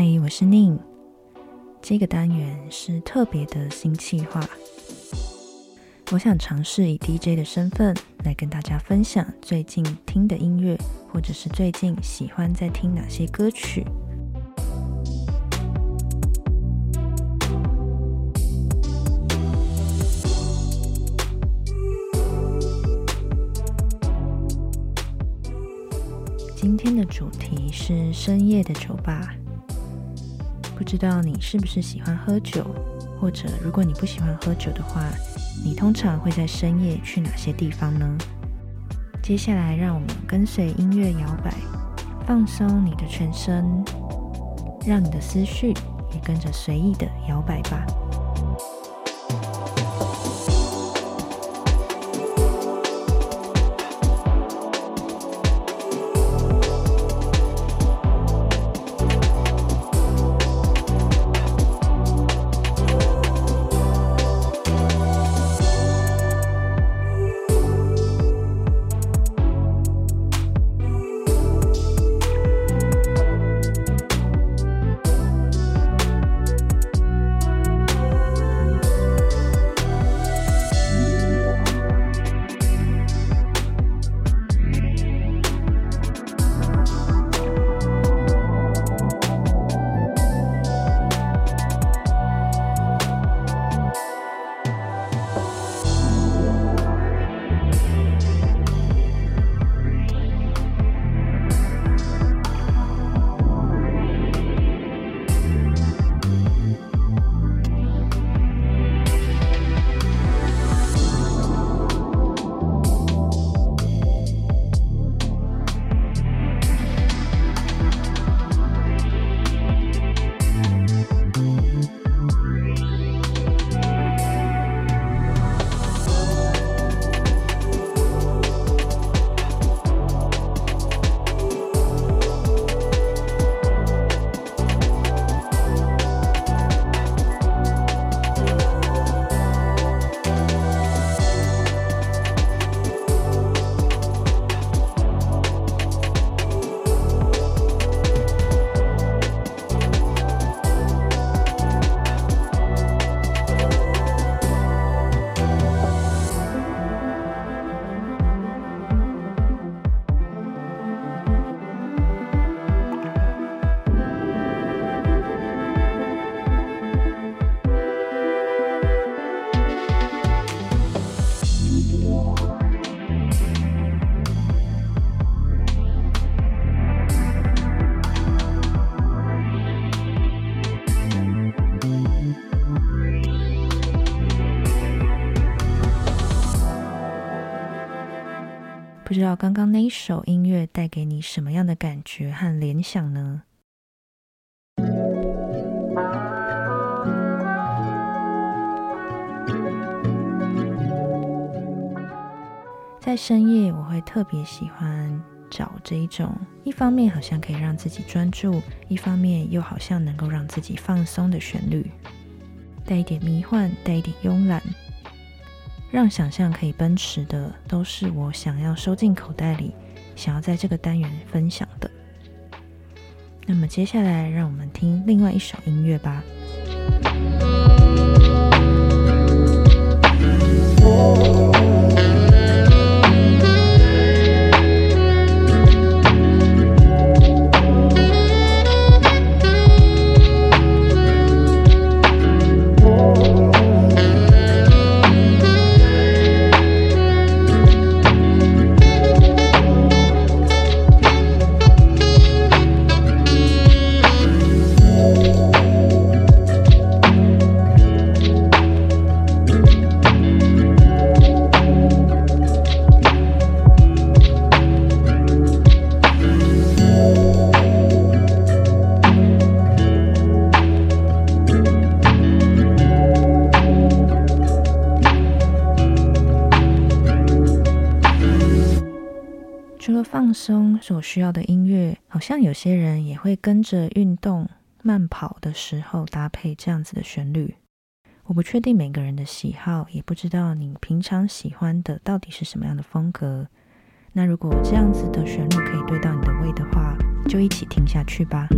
嗨，我是宁。这个单元是特别的新企划，我想尝试以 DJ 的身份来跟大家分享最近听的音乐，或者是最近喜欢在听哪些歌曲。今天的主题是深夜的酒吧。不知道你是不是喜欢喝酒，或者如果你不喜欢喝酒的话，你通常会在深夜去哪些地方呢？接下来，让我们跟随音乐摇摆，放松你的全身，让你的思绪也跟着随意的摇摆吧。道刚刚那一首音乐带给你什么样的感觉和联想呢？在深夜，我会特别喜欢找这一种，一方面好像可以让自己专注，一方面又好像能够让自己放松的旋律，带一点迷幻，带一点慵懒。让想象可以奔驰的，都是我想要收进口袋里，想要在这个单元分享的。那么接下来，让我们听另外一首音乐吧。放松所需要的音乐，好像有些人也会跟着运动慢跑的时候搭配这样子的旋律。我不确定每个人的喜好，也不知道你平常喜欢的到底是什么样的风格。那如果这样子的旋律可以对到你的胃的话，就一起听下去吧。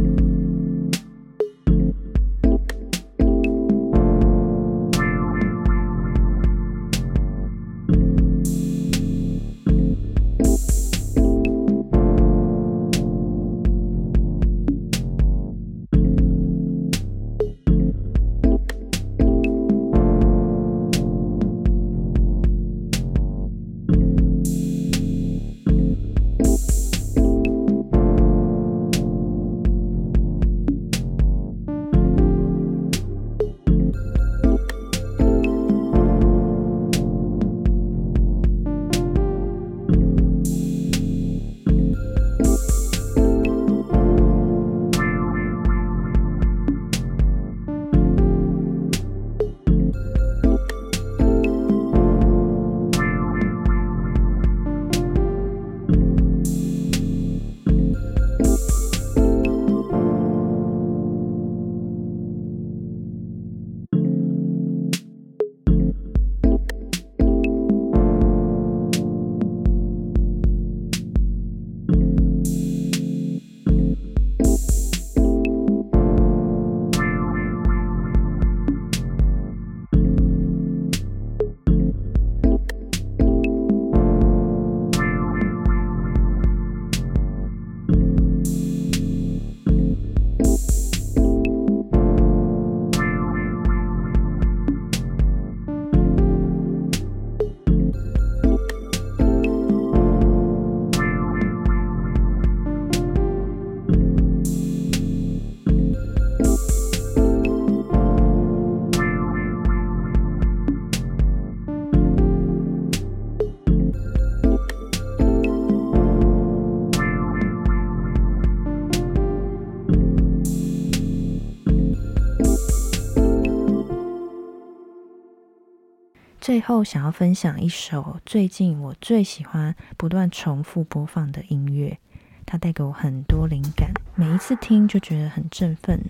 最后，想要分享一首最近我最喜欢、不断重复播放的音乐，它带给我很多灵感，每一次听就觉得很振奋，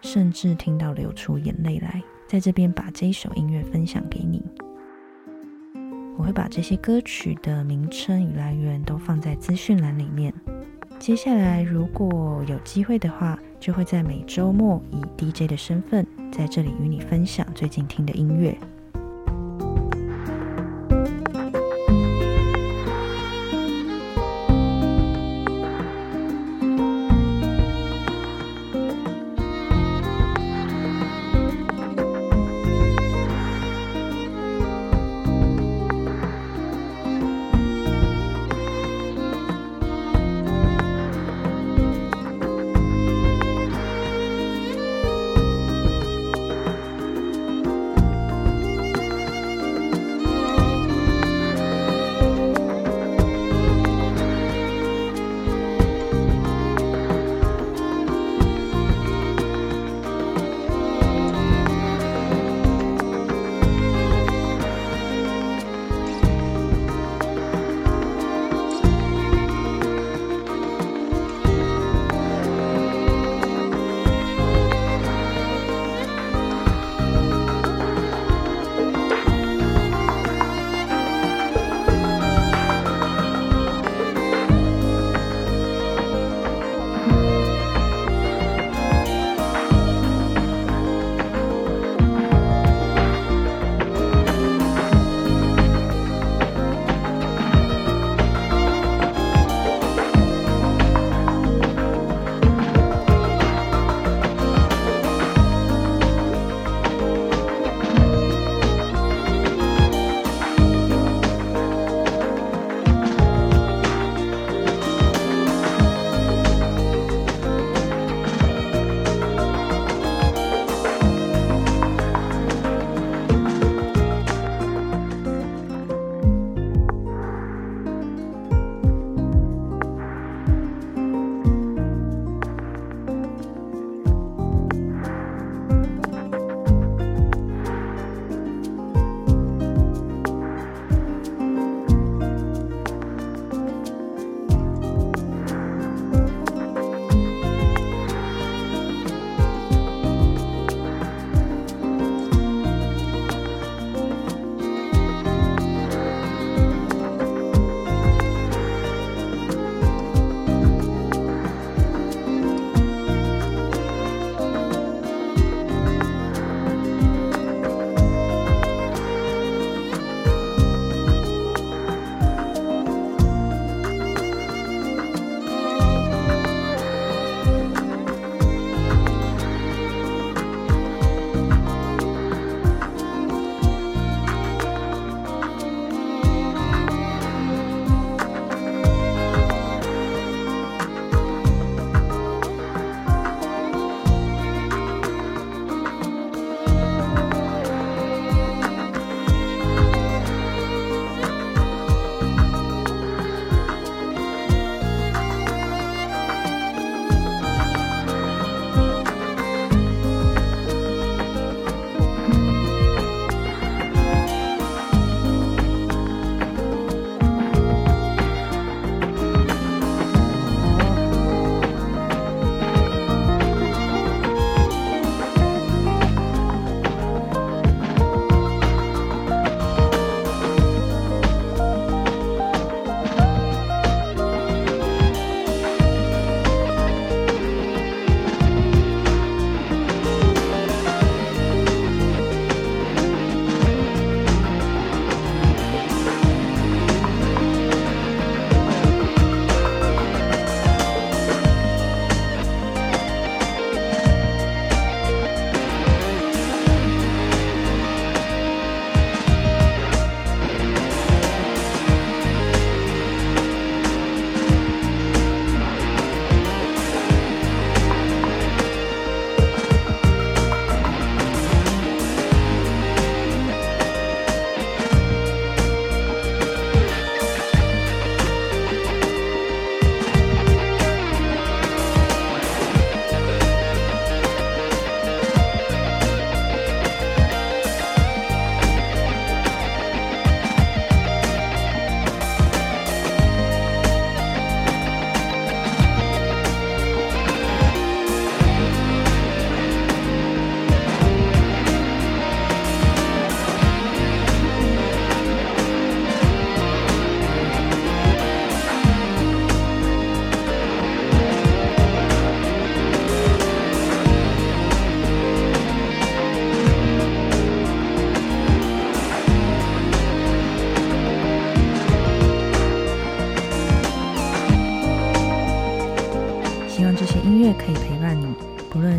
甚至听到流出眼泪来。在这边把这一首音乐分享给你。我会把这些歌曲的名称与来源都放在资讯栏里面。接下来，如果有机会的话，就会在每周末以 DJ 的身份在这里与你分享最近听的音乐。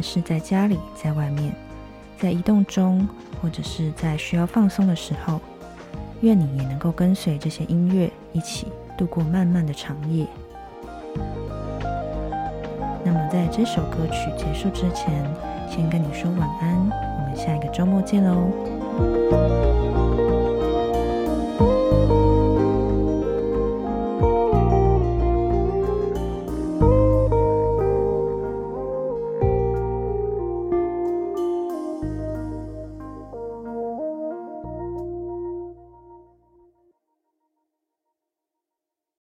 是在家里、在外面，在移动中，或者是在需要放松的时候。愿你也能够跟随这些音乐一起度过漫漫的长夜。那么，在这首歌曲结束之前，先跟你说晚安，我们下一个周末见喽。